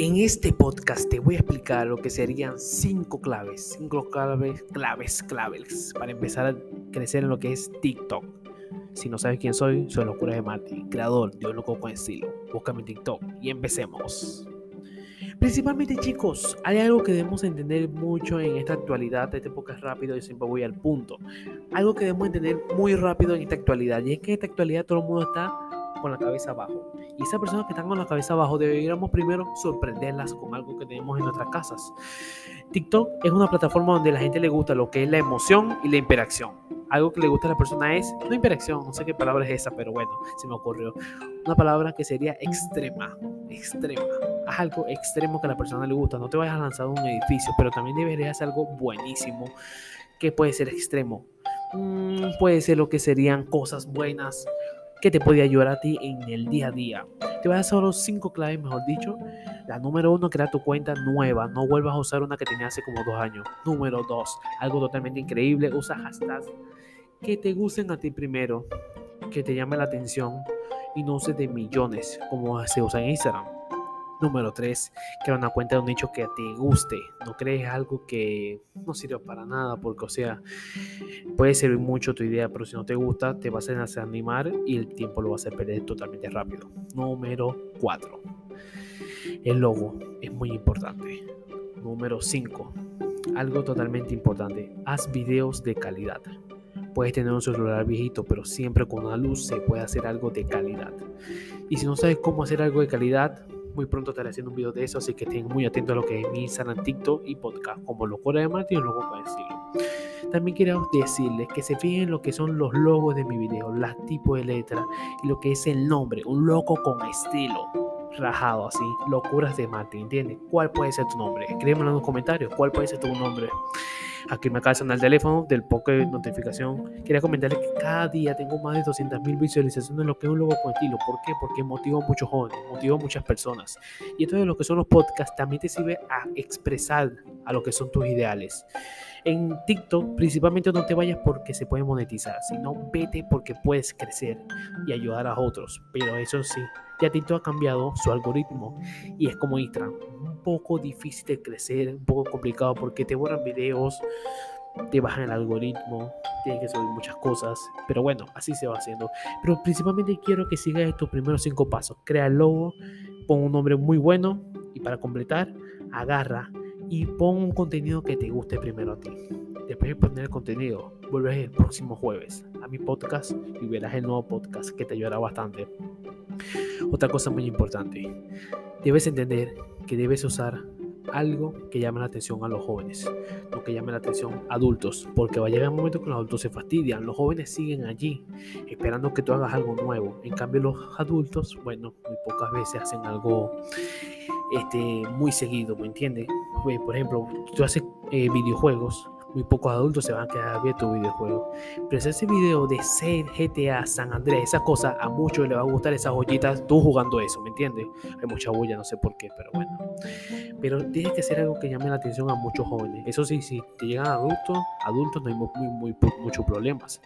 En este podcast te voy a explicar lo que serían cinco claves, cinco claves, claves, claves para empezar a crecer en lo que es TikTok. Si no sabes quién soy, soy Locura de Martin, creador de Un Loco con Estilo. Búscame en TikTok y empecemos. Principalmente chicos, hay algo que debemos entender mucho en esta actualidad, este podcast rápido, yo siempre voy al punto. Algo que debemos entender muy rápido en esta actualidad, y es que en esta actualidad todo el mundo está con la cabeza abajo. Y esas personas que están con la cabeza abajo deberíamos primero sorprenderlas con algo que tenemos en nuestras casas. TikTok es una plataforma donde la gente le gusta lo que es la emoción y la interacción. Algo que le gusta a la persona es, no interacción, no sé qué palabra es esa, pero bueno, se me ocurrió. Una palabra que sería extrema, extrema. Haz algo extremo que a la persona le gusta. No te vayas a lanzar un edificio, pero también deberías hacer algo buenísimo que puede ser extremo. Mm, puede ser lo que serían cosas buenas, que te puede ayudar a ti en el día a día. Te voy a dar solo cinco claves, mejor dicho. La número uno, crea tu cuenta nueva. No vuelvas a usar una que tenía hace como dos años. Número dos, algo totalmente increíble. Usa hashtags que te gusten a ti primero, que te llame la atención y no uses de millones como se usa en Instagram. Número 3, crea una cuenta de un nicho que te guste. No crees algo que no sirve para nada, porque, o sea, puede servir mucho tu idea, pero si no te gusta, te vas a desanimar y el tiempo lo vas a perder totalmente rápido. Número 4, el logo es muy importante. Número 5, algo totalmente importante, haz videos de calidad. Puedes tener un celular viejito, pero siempre con una luz se puede hacer algo de calidad. Y si no sabes cómo hacer algo de calidad, muy pronto estaré haciendo un video de eso, así que estén muy atentos a lo que es mi Instagram, TikTok y podcast, como Locura de Martín o Loco para decirlo. También quiero decirles que se fijen en lo que son los logos de mi video, los tipos de letra y lo que es el nombre, un loco con estilo rajado así, locuras de Martín, ¿entiendes? ¿Cuál puede ser tu nombre? Escríbemelo en los comentarios, ¿cuál puede ser tu nombre? Aquí me acaba de sonar el teléfono del de notificación. Quería comentarles que cada día tengo más de 200.000 visualizaciones en lo que es un logo con estilo. ¿Por qué? Porque motivo a muchos jóvenes, motivo a muchas personas. Y esto de lo que son los podcasts también te sirve a expresar a lo que son tus ideales. En TikTok principalmente no te vayas porque se puede monetizar, sino vete porque puedes crecer y ayudar a otros. Pero eso sí, ya TikTok ha cambiado su algoritmo y es como Instagram, poco difícil de crecer, un poco complicado porque te borran videos, te bajan el algoritmo, tienes que subir muchas cosas, pero bueno, así se va haciendo. Pero principalmente quiero que sigas estos primeros cinco pasos. Crea el logo, pon un nombre muy bueno y para completar, agarra y pon un contenido que te guste primero a ti. Después de poner el contenido, vuelves el próximo jueves a mi podcast y verás el nuevo podcast que te ayudará bastante. Otra cosa muy importante, debes entender que debes usar algo que llame la atención a los jóvenes, no que llame la atención a adultos, porque va a llegar un momento que los adultos se fastidian, los jóvenes siguen allí esperando que tú hagas algo nuevo, en cambio los adultos, bueno, muy pocas veces hacen algo este, muy seguido, ¿me entiendes? Pues, por ejemplo, tú haces eh, videojuegos, muy pocos adultos se van a quedar viendo tu videojuego. Pero ese video de ser GTA, San Andrés, esa cosa, a muchos les va a gustar esas joyitas, tú jugando eso, ¿me entiendes? Hay mucha bulla, no sé por qué, pero bueno. Pero tienes que hacer algo que llame la atención a muchos jóvenes. Eso sí, si te llegan adultos, adultos no hay muy, muy, muchos problemas.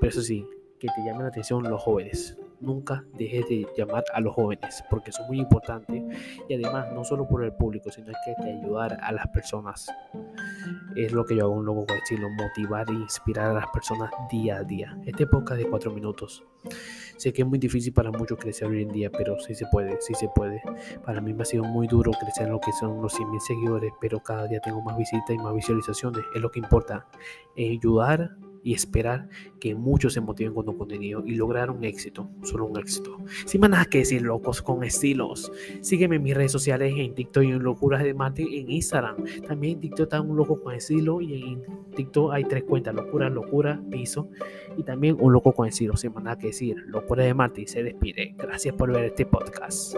Pero eso sí, que te llamen la atención los jóvenes nunca dejes de llamar a los jóvenes porque son muy importantes y además no solo por el público sino que hay que ayudar a las personas. Es lo que yo hago un logo con estilo motivar e inspirar a las personas día a día. Este podcast de cuatro minutos. Sé que es muy difícil para muchos crecer hoy en día pero sí se puede sí se puede. Para mí me ha sido muy duro crecer en lo que son los 100 mil seguidores pero cada día tengo más visitas y más visualizaciones. Es lo que importa ayudar y esperar que muchos se motiven con tu contenido y lograr un éxito, solo un éxito. Sin más nada que decir, locos con estilos. Sígueme en mis redes sociales en TikTok y en Locuras de Mati en Instagram. También en TikTok está un loco con estilo y en TikTok hay tres cuentas, locura, locura, piso y también un loco con estilo. Sin más nada que decir, Locura de Mati se despide. Gracias por ver este podcast.